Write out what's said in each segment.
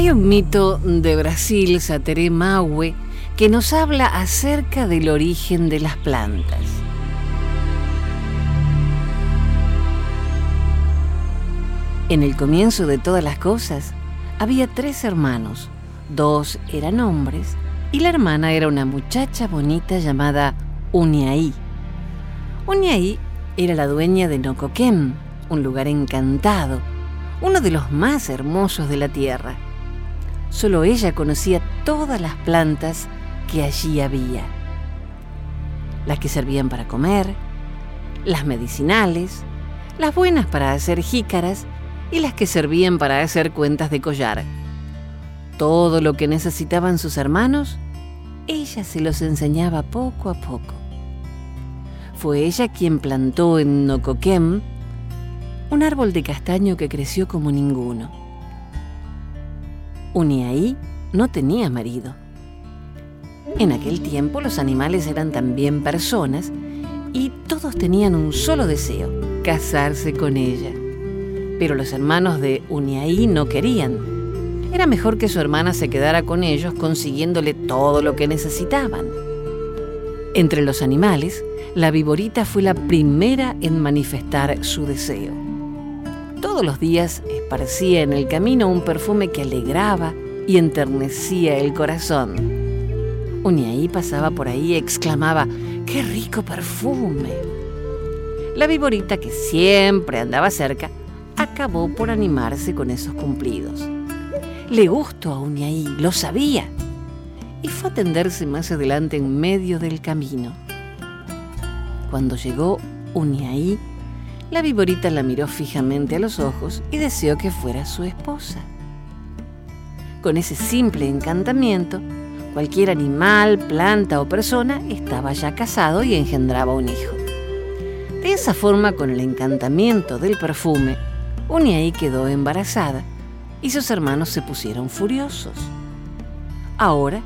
Hay un mito de Brasil, Sateré Maue, que nos habla acerca del origen de las plantas. En el comienzo de todas las cosas, había tres hermanos. Dos eran hombres y la hermana era una muchacha bonita llamada Uniaí. Uniaí era la dueña de Nocoquem, un lugar encantado, uno de los más hermosos de la tierra. Solo ella conocía todas las plantas que allí había. Las que servían para comer, las medicinales, las buenas para hacer jícaras y las que servían para hacer cuentas de collar. Todo lo que necesitaban sus hermanos, ella se los enseñaba poco a poco. Fue ella quien plantó en Nocoquem un árbol de castaño que creció como ninguno. Uniaí no tenía marido. En aquel tiempo los animales eran también personas y todos tenían un solo deseo, casarse con ella. Pero los hermanos de Uniaí no querían. Era mejor que su hermana se quedara con ellos consiguiéndole todo lo que necesitaban. Entre los animales, la viborita fue la primera en manifestar su deseo. Todos los días esparcía en el camino un perfume que alegraba y enternecía el corazón. Uniaí pasaba por ahí y exclamaba, ¡qué rico perfume! La viborita, que siempre andaba cerca, acabó por animarse con esos cumplidos. Le gustó a Uniaí, lo sabía, y fue a tenderse más adelante en medio del camino. Cuando llegó Uniaí, la viborita la miró fijamente a los ojos y deseó que fuera su esposa. Con ese simple encantamiento, cualquier animal, planta o persona estaba ya casado y engendraba un hijo. De esa forma, con el encantamiento del perfume, Uniaí quedó embarazada y sus hermanos se pusieron furiosos. Ahora,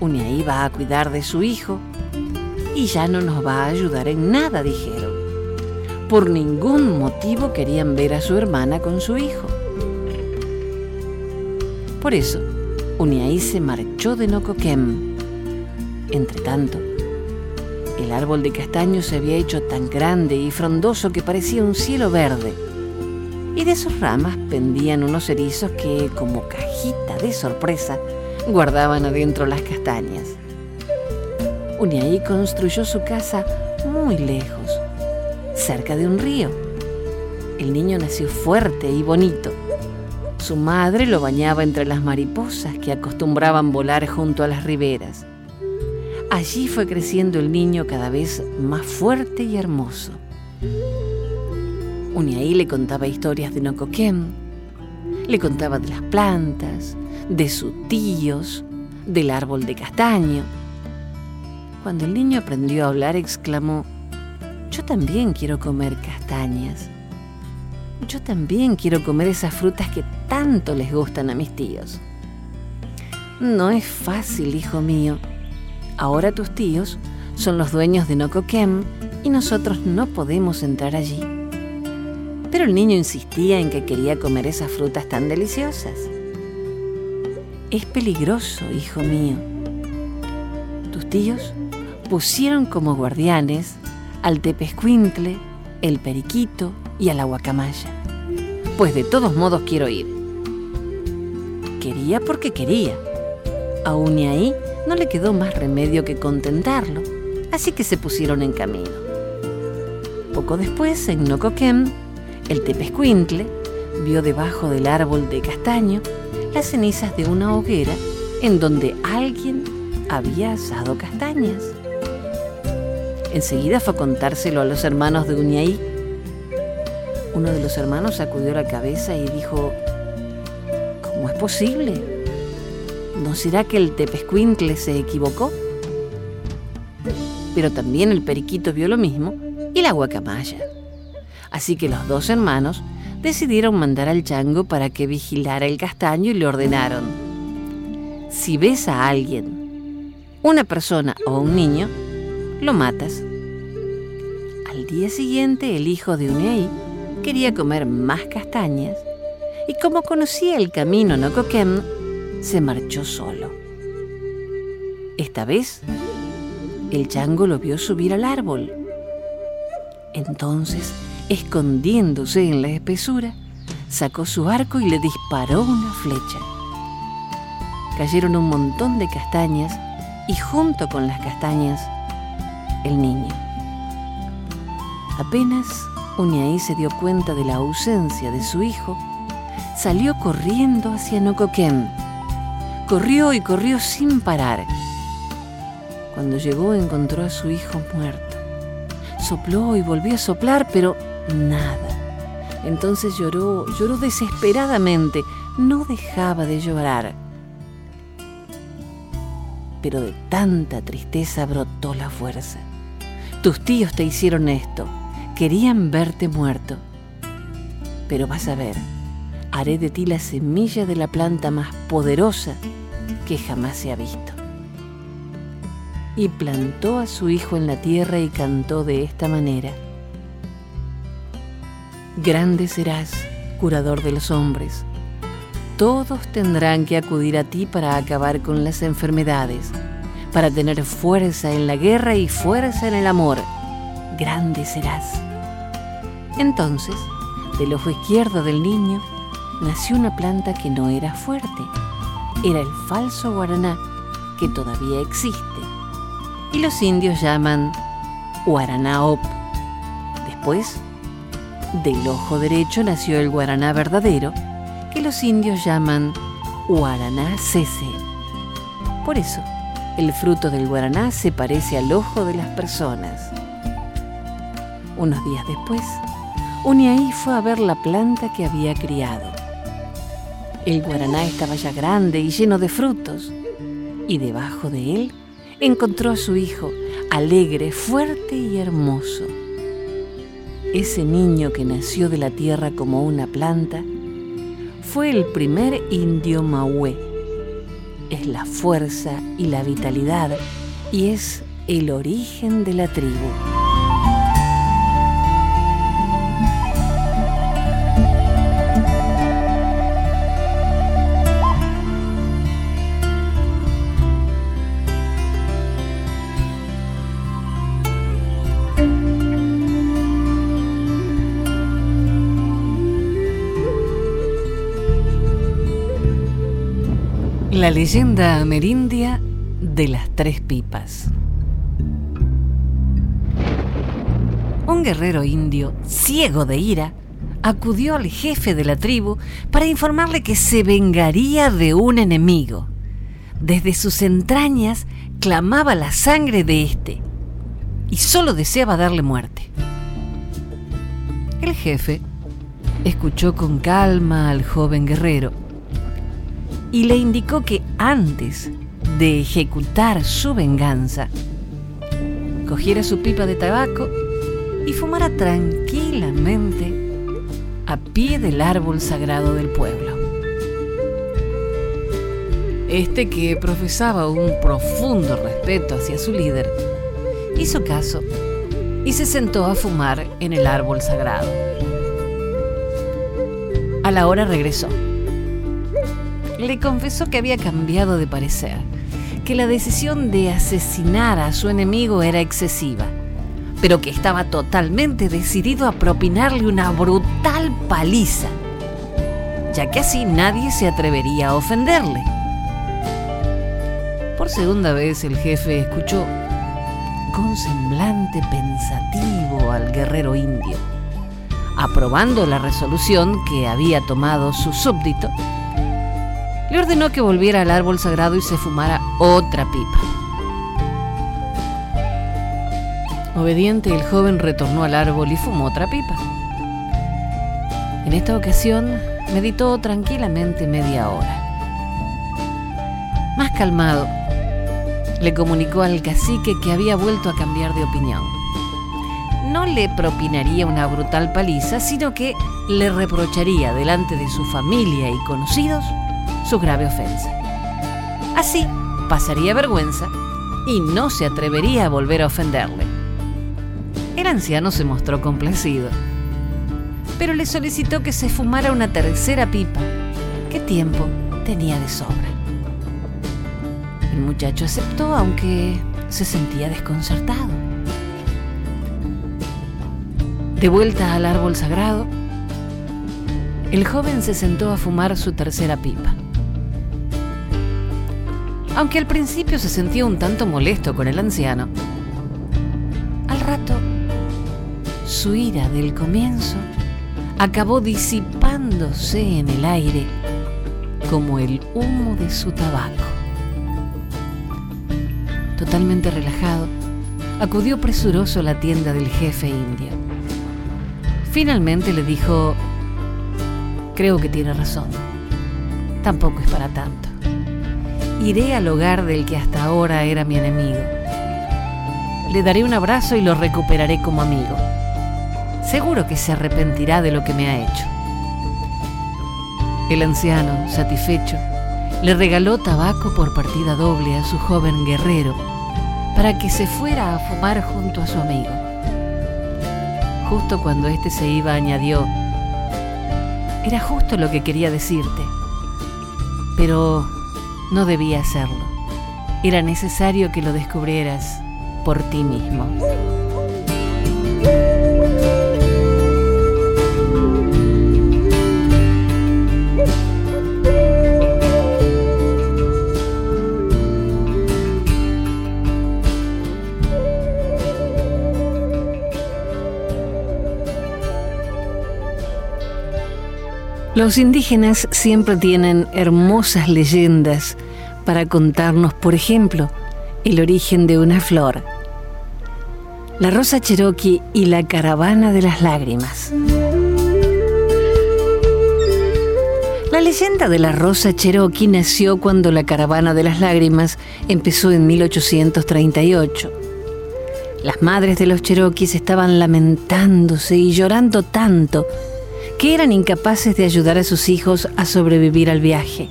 Uniaí va a cuidar de su hijo y ya no nos va a ayudar en nada, dijeron. Por ningún motivo querían ver a su hermana con su hijo. Por eso, Uniaí se marchó de Nocoquem. Entretanto, el árbol de castaño se había hecho tan grande y frondoso que parecía un cielo verde, y de sus ramas pendían unos erizos que, como cajita de sorpresa, guardaban adentro las castañas. Uniaí construyó su casa muy lejos cerca de un río. El niño nació fuerte y bonito. Su madre lo bañaba entre las mariposas que acostumbraban volar junto a las riberas. Allí fue creciendo el niño cada vez más fuerte y hermoso. Uniaí le contaba historias de Nocoquem, le contaba de las plantas, de sus tíos, del árbol de castaño. Cuando el niño aprendió a hablar, exclamó, yo también quiero comer castañas. Yo también quiero comer esas frutas que tanto les gustan a mis tíos. No es fácil, hijo mío. Ahora tus tíos son los dueños de Nocoquem y nosotros no podemos entrar allí. Pero el niño insistía en que quería comer esas frutas tan deliciosas. Es peligroso, hijo mío. Tus tíos pusieron como guardianes al tepescuintle, el periquito y a la guacamaya. Pues de todos modos quiero ir. Quería porque quería. Aún y ahí no le quedó más remedio que contentarlo, así que se pusieron en camino. Poco después, en Nocoquén, el tepescuintle vio debajo del árbol de castaño las cenizas de una hoguera en donde alguien había asado castañas. Enseguida fue a contárselo a los hermanos de Uñaí. Uno de los hermanos sacudió la cabeza y dijo, ¿cómo es posible? ¿No será que el tepescuintle se equivocó? Pero también el periquito vio lo mismo y la guacamaya. Así que los dos hermanos decidieron mandar al chango para que vigilara el castaño y le ordenaron, si ves a alguien, una persona o un niño, lo matas. Al día siguiente el hijo de Unei quería comer más castañas y como conocía el camino no Nocoquén, se marchó solo. Esta vez, el chango lo vio subir al árbol. Entonces escondiéndose en la espesura, sacó su arco y le disparó una flecha. Cayeron un montón de castañas y junto con las castañas, el niño. Apenas Uñaí se dio cuenta de la ausencia de su hijo, salió corriendo hacia Nocoquén. Corrió y corrió sin parar. Cuando llegó encontró a su hijo muerto. Sopló y volvió a soplar, pero nada. Entonces lloró, lloró desesperadamente, no dejaba de llorar. Pero de tanta tristeza brotó la fuerza. Tus tíos te hicieron esto, querían verte muerto. Pero vas a ver, haré de ti la semilla de la planta más poderosa que jamás se ha visto. Y plantó a su hijo en la tierra y cantó de esta manera. Grande serás, curador de los hombres. Todos tendrán que acudir a ti para acabar con las enfermedades, para tener fuerza en la guerra y fuerza en el amor. Grande serás. Entonces, del ojo izquierdo del niño, nació una planta que no era fuerte. Era el falso guaraná, que todavía existe. Y los indios llaman guaraná op. Después, del ojo derecho nació el guaraná verdadero, que los indios llaman guaraná cese. Por eso, el fruto del guaraná se parece al ojo de las personas. Unos días después, Uniaí fue a ver la planta que había criado. El guaraná estaba ya grande y lleno de frutos, y debajo de él encontró a su hijo, alegre, fuerte y hermoso. Ese niño que nació de la tierra como una planta fue el primer indio Mahué. Es la fuerza y la vitalidad y es el origen de la tribu. La leyenda amerindia de las tres pipas. Un guerrero indio, ciego de ira, acudió al jefe de la tribu para informarle que se vengaría de un enemigo. Desde sus entrañas clamaba la sangre de éste y solo deseaba darle muerte. El jefe escuchó con calma al joven guerrero y le indicó que antes de ejecutar su venganza, cogiera su pipa de tabaco y fumara tranquilamente a pie del árbol sagrado del pueblo. Este que profesaba un profundo respeto hacia su líder, hizo caso y se sentó a fumar en el árbol sagrado. A la hora regresó le confesó que había cambiado de parecer, que la decisión de asesinar a su enemigo era excesiva, pero que estaba totalmente decidido a propinarle una brutal paliza, ya que así nadie se atrevería a ofenderle. Por segunda vez el jefe escuchó con semblante pensativo al guerrero indio. Aprobando la resolución que había tomado su súbdito, le ordenó que volviera al árbol sagrado y se fumara otra pipa. Obediente, el joven retornó al árbol y fumó otra pipa. En esta ocasión meditó tranquilamente media hora. Más calmado, le comunicó al cacique que había vuelto a cambiar de opinión. No le propinaría una brutal paliza, sino que le reprocharía delante de su familia y conocidos su grave ofensa. Así pasaría vergüenza y no se atrevería a volver a ofenderle. El anciano se mostró complacido, pero le solicitó que se fumara una tercera pipa. ¿Qué tiempo tenía de sobra? El muchacho aceptó, aunque se sentía desconcertado. De vuelta al árbol sagrado, el joven se sentó a fumar su tercera pipa. Aunque al principio se sentía un tanto molesto con el anciano, al rato su ira del comienzo acabó disipándose en el aire como el humo de su tabaco totalmente relajado, acudió presuroso a la tienda del jefe indio. Finalmente le dijo, creo que tiene razón, tampoco es para tanto. Iré al hogar del que hasta ahora era mi enemigo. Le daré un abrazo y lo recuperaré como amigo. Seguro que se arrepentirá de lo que me ha hecho. El anciano, satisfecho, le regaló tabaco por partida doble a su joven guerrero para que se fuera a fumar junto a su amigo. Justo cuando éste se iba añadió, era justo lo que quería decirte, pero no debía hacerlo. Era necesario que lo descubrieras por ti mismo. Los indígenas siempre tienen hermosas leyendas para contarnos, por ejemplo, el origen de una flor, la rosa cherokee y la caravana de las lágrimas. La leyenda de la rosa cherokee nació cuando la caravana de las lágrimas empezó en 1838. Las madres de los cherokees estaban lamentándose y llorando tanto que eran incapaces de ayudar a sus hijos a sobrevivir al viaje.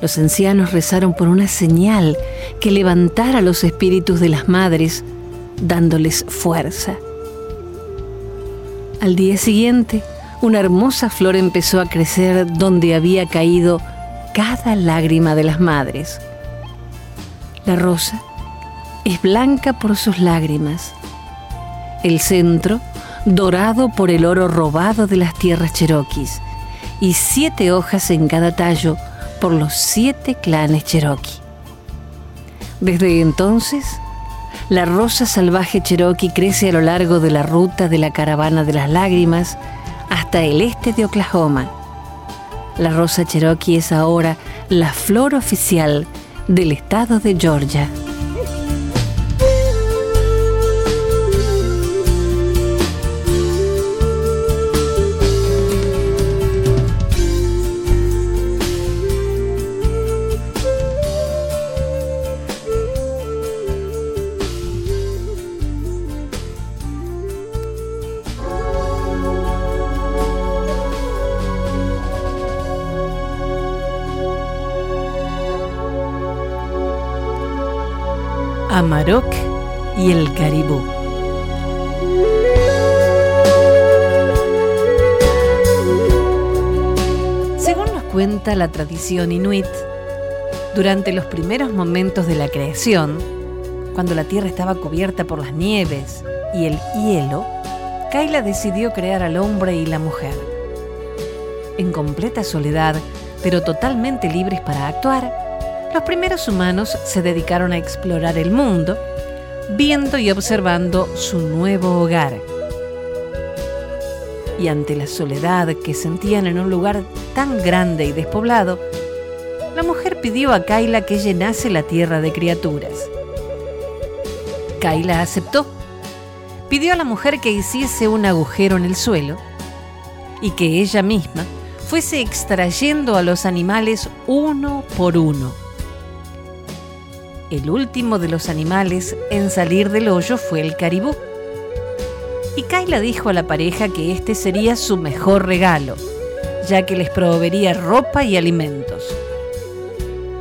Los ancianos rezaron por una señal que levantara los espíritus de las madres, dándoles fuerza. Al día siguiente, una hermosa flor empezó a crecer donde había caído cada lágrima de las madres. La rosa es blanca por sus lágrimas. El centro dorado por el oro robado de las tierras cheroquis, y siete hojas en cada tallo por los siete clanes cherokee. Desde entonces, la rosa salvaje cherokee crece a lo largo de la ruta de la caravana de las lágrimas hasta el este de Oklahoma. La rosa cherokee es ahora la flor oficial del estado de Georgia. Amarok y el caribú. Según nos cuenta la tradición inuit, durante los primeros momentos de la creación, cuando la tierra estaba cubierta por las nieves y el hielo, Kaila decidió crear al hombre y la mujer. En completa soledad, pero totalmente libres para actuar, Los primeros humanos se dedicaron a explorar el mundo, viendo y observando su nuevo hogar. Y ante la soledad que sentían en un lugar tan grande y despoblado, la mujer pidió a Kaila que llenase la tierra de criaturas. Kaila aceptó. Pidió a la mujer que hiciese un agujero en el suelo y que ella misma fuese extrayendo a los animales uno por uno. El último de los animales en salir del hoyo fue el caribú. Y Kaila dijo a la pareja que este sería su mejor regalo, ya que les proveería ropa y alimentos.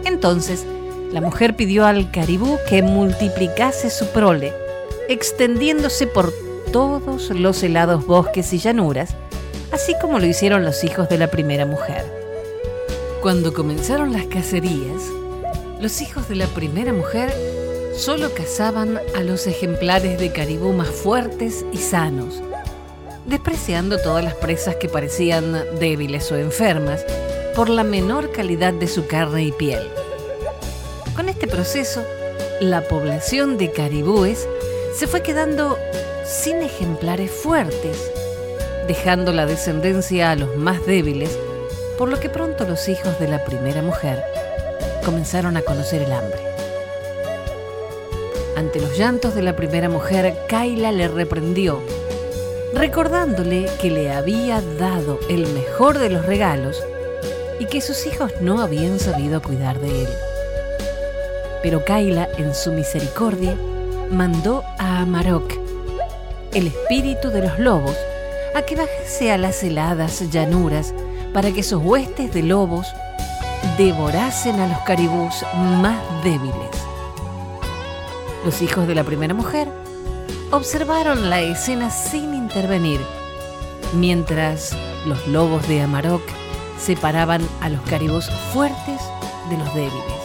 Entonces, la mujer pidió al caribú que multiplicase su prole, extendiéndose por todos los helados bosques y llanuras, así como lo hicieron los hijos de la primera mujer. Cuando comenzaron las cacerías, los hijos de la primera mujer solo cazaban a los ejemplares de caribú más fuertes y sanos, despreciando todas las presas que parecían débiles o enfermas por la menor calidad de su carne y piel. Con este proceso, la población de caribúes se fue quedando sin ejemplares fuertes dejando la descendencia a los más débiles, por lo que pronto los hijos de la primera mujer comenzaron a conocer el hambre. Ante los llantos de la primera mujer, Kaila le reprendió, recordándole que le había dado el mejor de los regalos y que sus hijos no habían sabido cuidar de él. Pero Kaila, en su misericordia, mandó a Amarok, el espíritu de los lobos, a que bajase a las heladas llanuras para que sus huestes de lobos devorasen a los caribús más débiles. Los hijos de la primera mujer observaron la escena sin intervenir, mientras los lobos de Amarok separaban a los caribús fuertes de los débiles.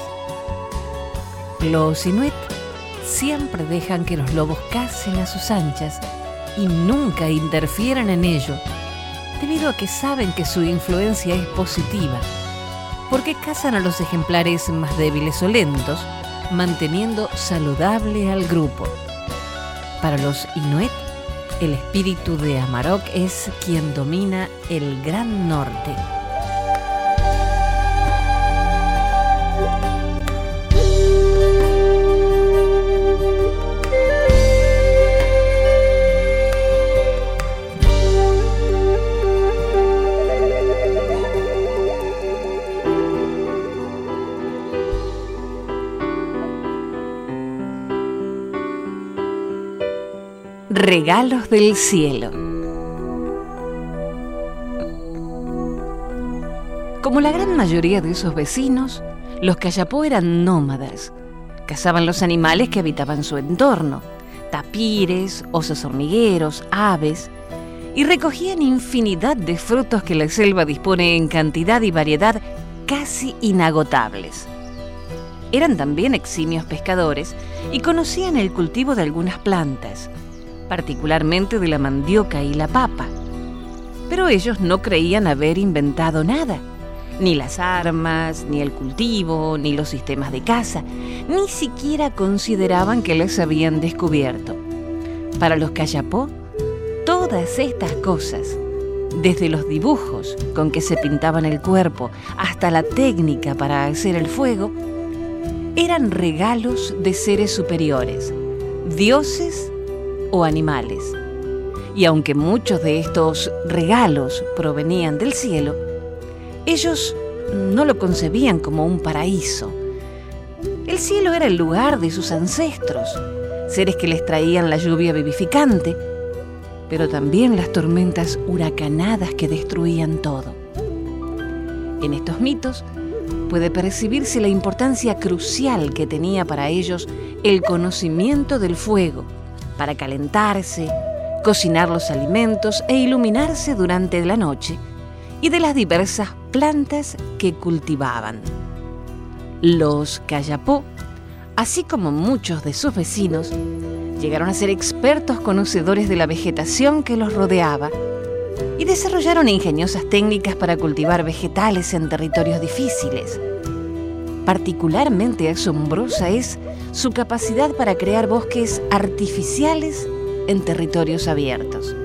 Los inuit siempre dejan que los lobos cacen a sus anchas y nunca interfieren en ello, debido a que saben que su influencia es positiva, porque cazan a los ejemplares más débiles o lentos, manteniendo saludable al grupo. Para los Inuit, el espíritu de Amarok es quien domina el Gran Norte. Regalos del cielo. Como la gran mayoría de esos vecinos, los Cayapó eran nómadas. Cazaban los animales que habitaban su entorno, tapires, osos hormigueros, aves, y recogían infinidad de frutos que la selva dispone en cantidad y variedad casi inagotables. Eran también eximios pescadores y conocían el cultivo de algunas plantas, particularmente de la mandioca y la papa. Pero ellos no creían haber inventado nada, ni las armas, ni el cultivo, ni los sistemas de caza, ni siquiera consideraban que las habían descubierto. Para los Cayapó, todas estas cosas, desde los dibujos con que se pintaban el cuerpo hasta la técnica para hacer el fuego, eran regalos de seres superiores, dioses o animales. Y aunque muchos de estos regalos provenían del cielo, ellos no lo concebían como un paraíso. El cielo era el lugar de sus ancestros, seres que les traían la lluvia vivificante, pero también las tormentas huracanadas que destruían todo. En estos mitos puede percibirse la importancia crucial que tenía para ellos el conocimiento del fuego, para calentarse, cocinar los alimentos e iluminarse durante la noche, y de las diversas plantas que cultivaban. Los Cayapó, así como muchos de sus vecinos, llegaron a ser expertos conocedores de la vegetación que los rodeaba y desarrollaron ingeniosas técnicas para cultivar vegetales en territorios difíciles. Particularmente asombrosa es su capacidad para crear bosques artificiales en territorios abiertos.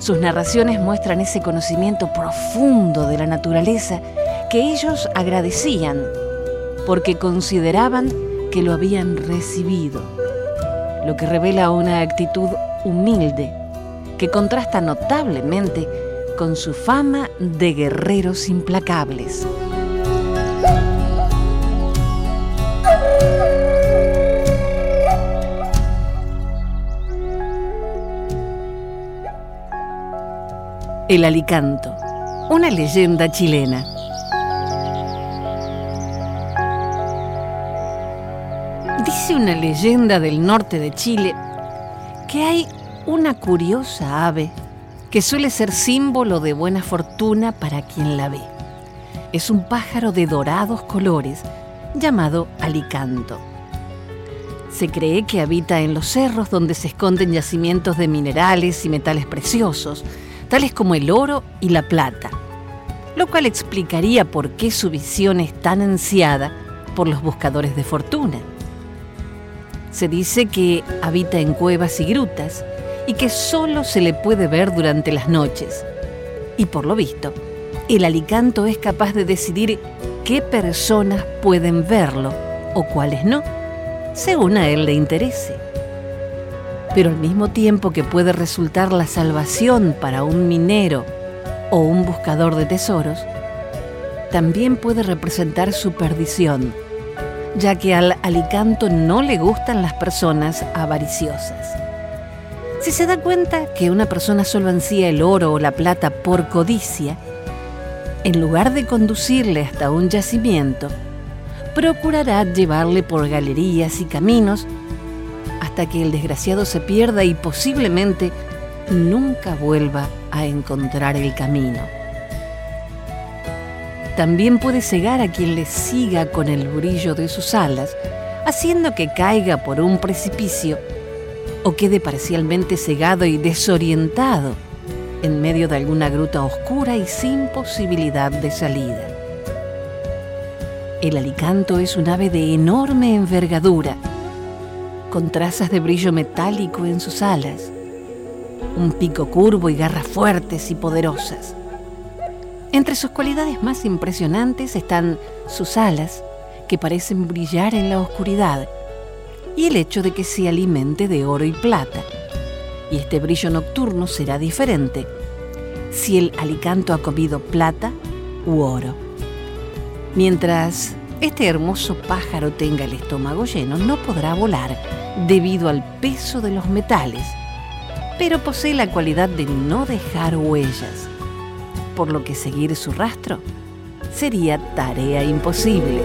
Sus narraciones muestran ese conocimiento profundo de la naturaleza que ellos agradecían porque consideraban que lo habían recibido, lo que revela una actitud humilde que contrasta notablemente con su fama de guerreros implacables. El Alicanto, una leyenda chilena. Dice una leyenda del norte de Chile que hay una curiosa ave que suele ser símbolo de buena fortuna para quien la ve. Es un pájaro de dorados colores llamado alicanto. Se cree que habita en los cerros donde se esconden yacimientos de minerales y metales preciosos, tales como el oro y la plata, lo cual explicaría por qué su visión es tan ansiada por los buscadores de fortuna. Se dice que habita en cuevas y grutas y que solo se le puede ver durante las noches. Y por lo visto, el alicanto es capaz de decidir qué personas pueden verlo o cuáles no, según a él le interese pero al mismo tiempo que puede resultar la salvación para un minero o un buscador de tesoros, también puede representar su perdición, ya que al alicanto no le gustan las personas avariciosas. Si se da cuenta que una persona solo ansía el oro o la plata por codicia, en lugar de conducirle hasta un yacimiento, procurará llevarle por galerías y caminos hasta que el desgraciado se pierda y posiblemente nunca vuelva a encontrar el camino. También puede cegar a quien le siga con el brillo de sus alas, haciendo que caiga por un precipicio o quede parcialmente cegado y desorientado en medio de alguna gruta oscura y sin posibilidad de salida. El alicanto es un ave de enorme envergadura, con trazas de brillo metálico en sus alas, un pico curvo y garras fuertes y poderosas. Entre sus cualidades más impresionantes están sus alas, que parecen brillar en la oscuridad, y el hecho de que se alimente de oro y plata. Y este brillo nocturno será diferente si el alicanto ha comido plata u oro. Mientras este hermoso pájaro tenga el estómago lleno, no podrá volar debido al peso de los metales, pero posee la cualidad de no dejar huellas, por lo que seguir su rastro sería tarea imposible.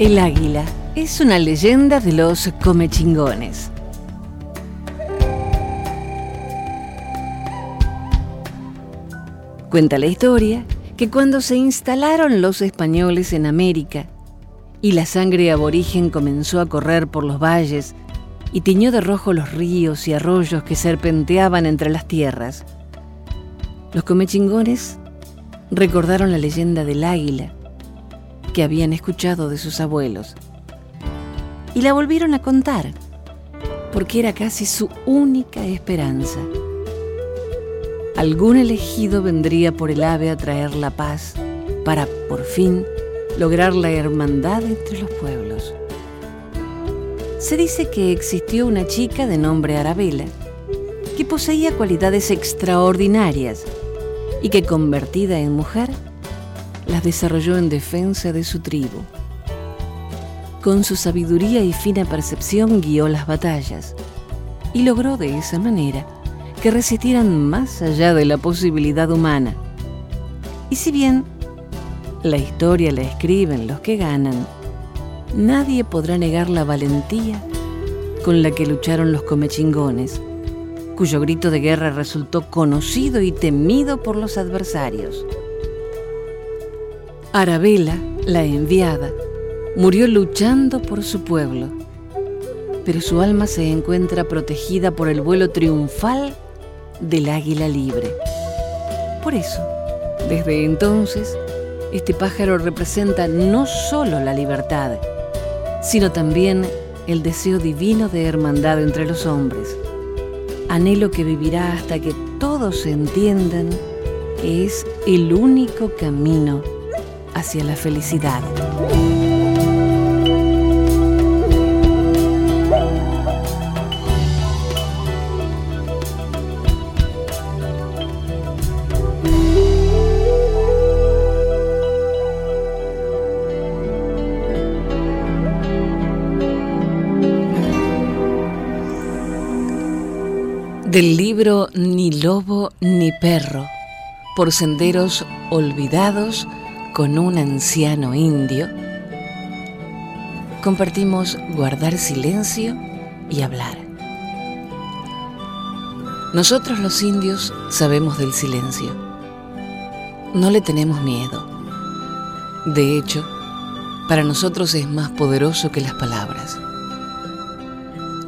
El águila es una leyenda de los comechingones. Cuenta la historia que cuando se instalaron los españoles en América y la sangre aborigen comenzó a correr por los valles y tiñó de rojo los ríos y arroyos que serpenteaban entre las tierras, los comechingones recordaron la leyenda del águila que habían escuchado de sus abuelos. Y la volvieron a contar, porque era casi su única esperanza. Algún elegido vendría por el ave a traer la paz para, por fin, lograr la hermandad entre los pueblos. Se dice que existió una chica de nombre Arabella que poseía cualidades extraordinarias y que convertida en mujer las desarrolló en defensa de su tribu. Con su sabiduría y fina percepción guió las batallas y logró de esa manera que resistieran más allá de la posibilidad humana. Y si bien la historia la escriben los que ganan, nadie podrá negar la valentía con la que lucharon los comechingones cuyo grito de guerra resultó conocido y temido por los adversarios. Arabella, la enviada, murió luchando por su pueblo, pero su alma se encuentra protegida por el vuelo triunfal del águila libre. Por eso, desde entonces, este pájaro representa no solo la libertad, sino también el deseo divino de hermandad entre los hombres. Anhelo que vivirá hasta que todos entiendan que es el único camino hacia la felicidad. Del libro Ni lobo ni perro, por senderos olvidados con un anciano indio, compartimos guardar silencio y hablar. Nosotros los indios sabemos del silencio. No le tenemos miedo. De hecho, para nosotros es más poderoso que las palabras.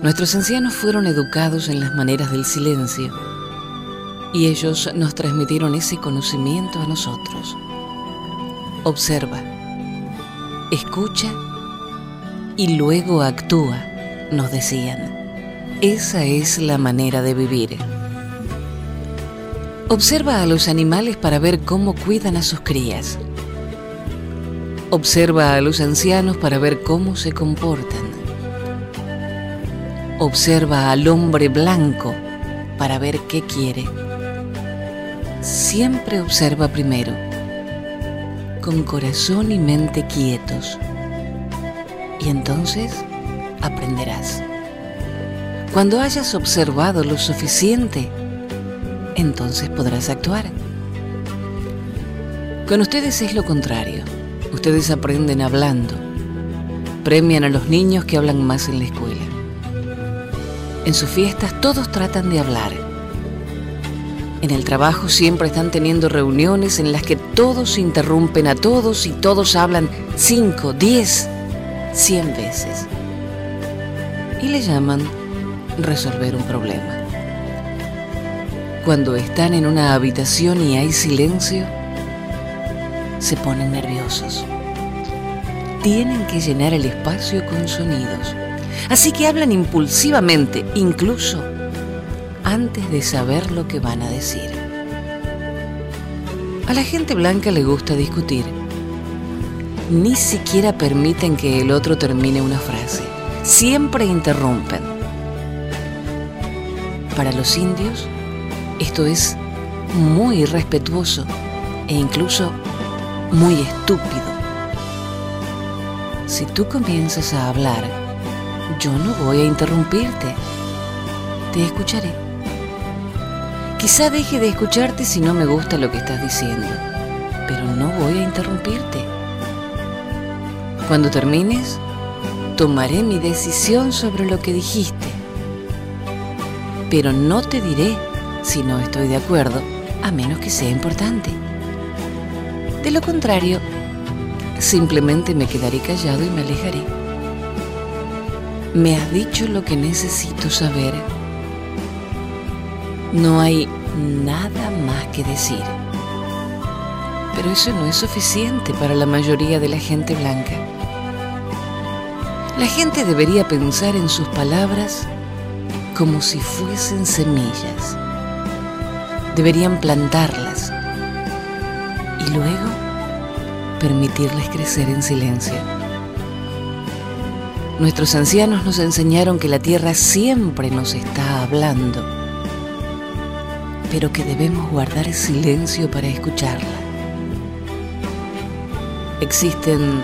Nuestros ancianos fueron educados en las maneras del silencio y ellos nos transmitieron ese conocimiento a nosotros. Observa, escucha y luego actúa, nos decían. Esa es la manera de vivir. Observa a los animales para ver cómo cuidan a sus crías. Observa a los ancianos para ver cómo se comportan. Observa al hombre blanco para ver qué quiere. Siempre observa primero, con corazón y mente quietos. Y entonces aprenderás. Cuando hayas observado lo suficiente, entonces podrás actuar. Con ustedes es lo contrario. Ustedes aprenden hablando. Premian a los niños que hablan más en la escuela. En sus fiestas todos tratan de hablar. En el trabajo siempre están teniendo reuniones en las que todos interrumpen a todos y todos hablan 5, 10, 100 veces. Y le llaman resolver un problema. Cuando están en una habitación y hay silencio, se ponen nerviosos. Tienen que llenar el espacio con sonidos. Así que hablan impulsivamente, incluso antes de saber lo que van a decir. A la gente blanca le gusta discutir. Ni siquiera permiten que el otro termine una frase. Siempre interrumpen. Para los indios, esto es muy irrespetuoso e incluso muy estúpido. Si tú comienzas a hablar, yo no voy a interrumpirte. Te escucharé. Quizá deje de escucharte si no me gusta lo que estás diciendo, pero no voy a interrumpirte. Cuando termines, tomaré mi decisión sobre lo que dijiste, pero no te diré si no estoy de acuerdo, a menos que sea importante. De lo contrario, simplemente me quedaré callado y me alejaré. Me has dicho lo que necesito saber. No hay nada más que decir. Pero eso no es suficiente para la mayoría de la gente blanca. La gente debería pensar en sus palabras como si fuesen semillas. Deberían plantarlas y luego permitirles crecer en silencio. Nuestros ancianos nos enseñaron que la tierra siempre nos está hablando, pero que debemos guardar silencio para escucharla. Existen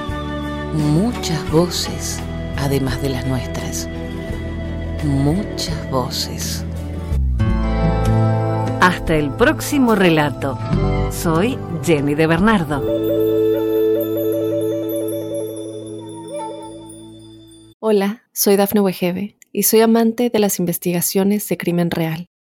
muchas voces, además de las nuestras. Muchas voces. Hasta el próximo relato. Soy Jenny de Bernardo. Hola, soy Dafne Wegebe y soy amante de las investigaciones de crimen real.